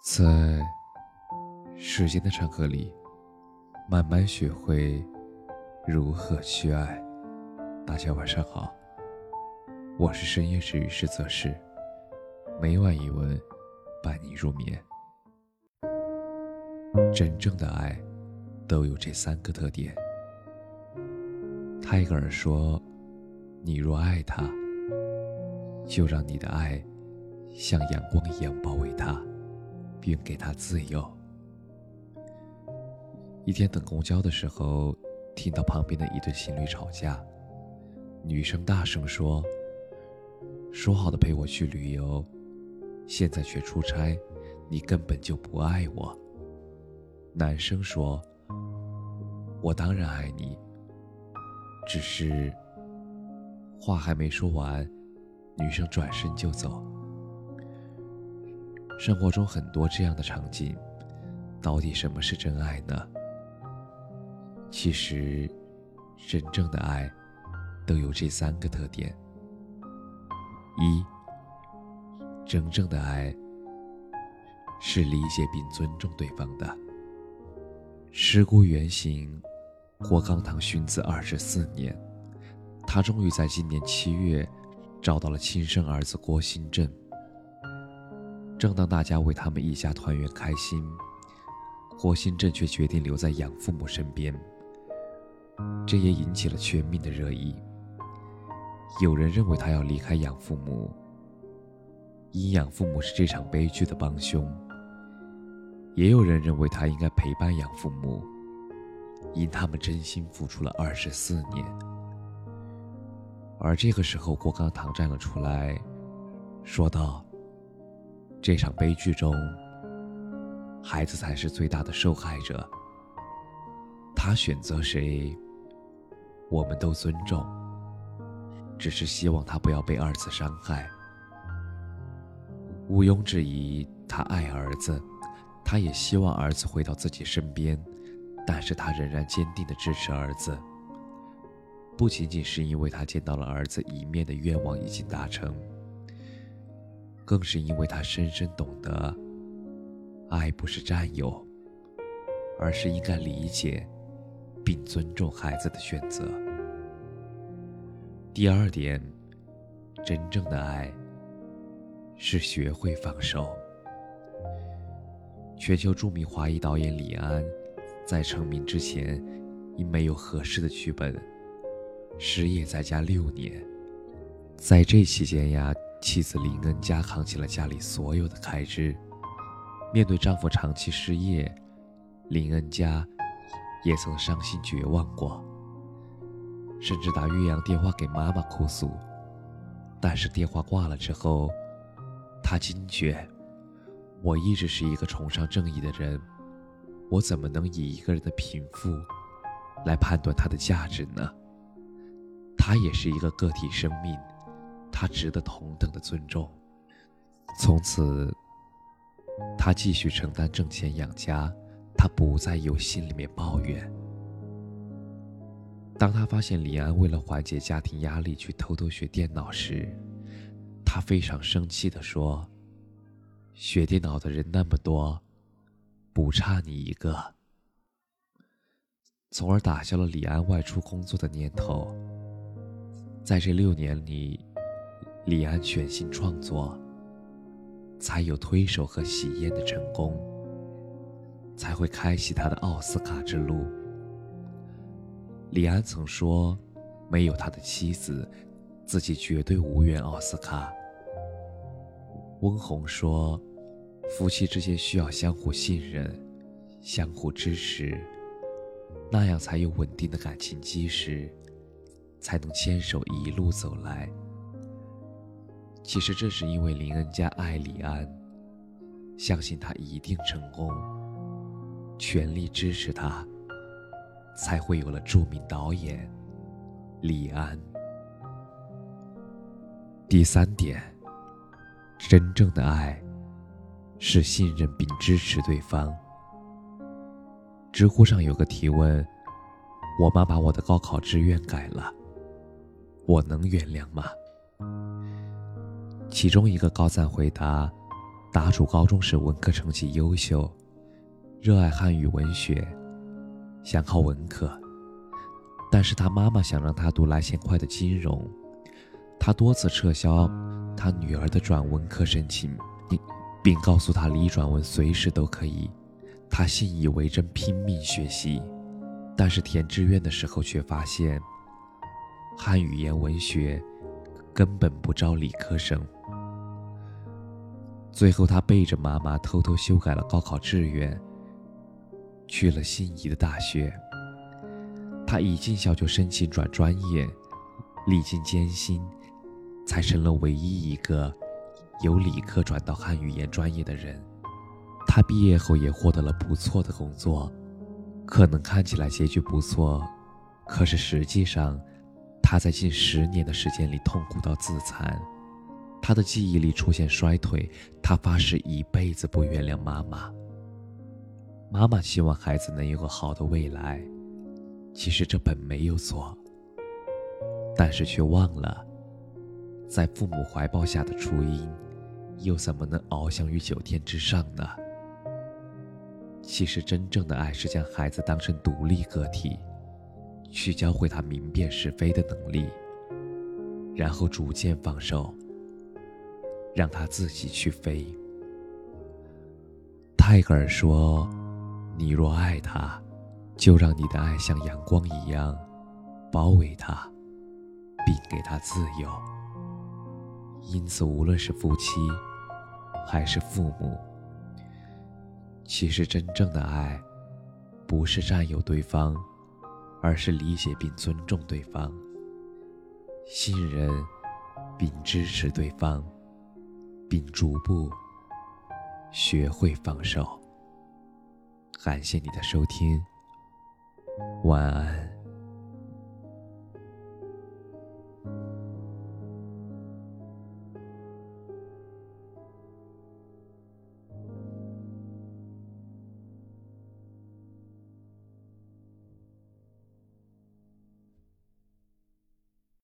在时间的长河里，慢慢学会如何去爱。大家晚上好，我是深夜治愈师泽是，每晚一文伴你入眠。真正的爱都有这三个特点。泰戈尔说：“你若爱他，就让你的爱像阳光一样包围他。”并给他自由。一天等公交的时候，听到旁边的一对情侣吵架，女生大声说：“说好的陪我去旅游，现在却出差，你根本就不爱我。”男生说：“我当然爱你，只是……”话还没说完，女生转身就走。生活中很多这样的场景，到底什么是真爱呢？其实，真正的爱都有这三个特点：一，真正的爱是理解并尊重对方的。时故原型，郭刚堂殉子二十四年，他终于在今年七月找到了亲生儿子郭新振。正当大家为他们一家团圆开心，郭新振却决定留在养父母身边。这也引起了全民的热议。有人认为他要离开养父母，因养父母是这场悲剧的帮凶；也有人认为他应该陪伴养父母，因他们真心付出了二十四年。而这个时候，郭刚堂站了出来，说道。这场悲剧中，孩子才是最大的受害者。他选择谁，我们都尊重，只是希望他不要被二次伤害。毋庸置疑，他爱儿子，他也希望儿子回到自己身边，但是他仍然坚定地支持儿子。不仅仅是因为他见到了儿子一面的愿望已经达成。更是因为他深深懂得，爱不是占有，而是应该理解，并尊重孩子的选择。第二点，真正的爱是学会放手。全球著名华裔导演李安，在成名之前，因没有合适的剧本，失业在家六年，在这期间呀。妻子林恩佳扛起了家里所有的开支，面对丈夫长期失业，林恩佳也曾伤心绝望过，甚至打岳阳电话给妈妈哭诉。但是电话挂了之后，她惊觉：我一直是一个崇尚正义的人，我怎么能以一个人的贫富来判断他的价值呢？他也是一个个体生命。他值得同等的尊重。从此，他继续承担挣钱养家，他不再有心里面抱怨。当他发现李安为了缓解家庭压力去偷偷学电脑时，他非常生气地说：“学电脑的人那么多，不差你一个。”从而打消了李安外出工作的念头。在这六年里。李安全心创作，才有推手和喜宴的成功，才会开启他的奥斯卡之路。李安曾说：“没有他的妻子，自己绝对无缘奥斯卡。”温虹说：“夫妻之间需要相互信任，相互支持，那样才有稳定的感情基石，才能牵手一路走来。”其实正是因为林恩家爱李安，相信他一定成功，全力支持他，才会有了著名导演李安。第三点，真正的爱是信任并支持对方。知乎上有个提问：“我妈把我的高考志愿改了，我能原谅吗？”其中一个高赞回答：“答主高中时文科成绩优秀，热爱汉语文学，想考文科。但是他妈妈想让他读来钱快的金融，他多次撤销他女儿的转文科申请，并并告诉他离转文随时都可以。他信以为真，拼命学习。但是填志愿的时候却发现，汉语言文学根本不招理科生。最后，他背着妈妈偷偷修改了高考志愿，去了心仪的大学。他一进校就申请转专业，历尽艰辛，才成了唯一一个由理科转到汉语言专业的人。他毕业后也获得了不错的工作。可能看起来结局不错，可是实际上，他在近十年的时间里痛苦到自残，他的记忆力出现衰退，他发誓一辈子不原谅妈妈。妈妈希望孩子能有个好的未来，其实这本没有错，但是却忘了，在父母怀抱下的雏鹰，又怎么能翱翔于九天之上呢？其实，真正的爱是将孩子当成独立个体，去教会他明辨是非的能力，然后逐渐放手，让他自己去飞。泰戈尔说：“你若爱他，就让你的爱像阳光一样包围他，并给他自由。”因此，无论是夫妻，还是父母。其实，真正的爱，不是占有对方，而是理解并尊重对方，信任并支持对方，并逐步学会放手。感谢你的收听，晚安。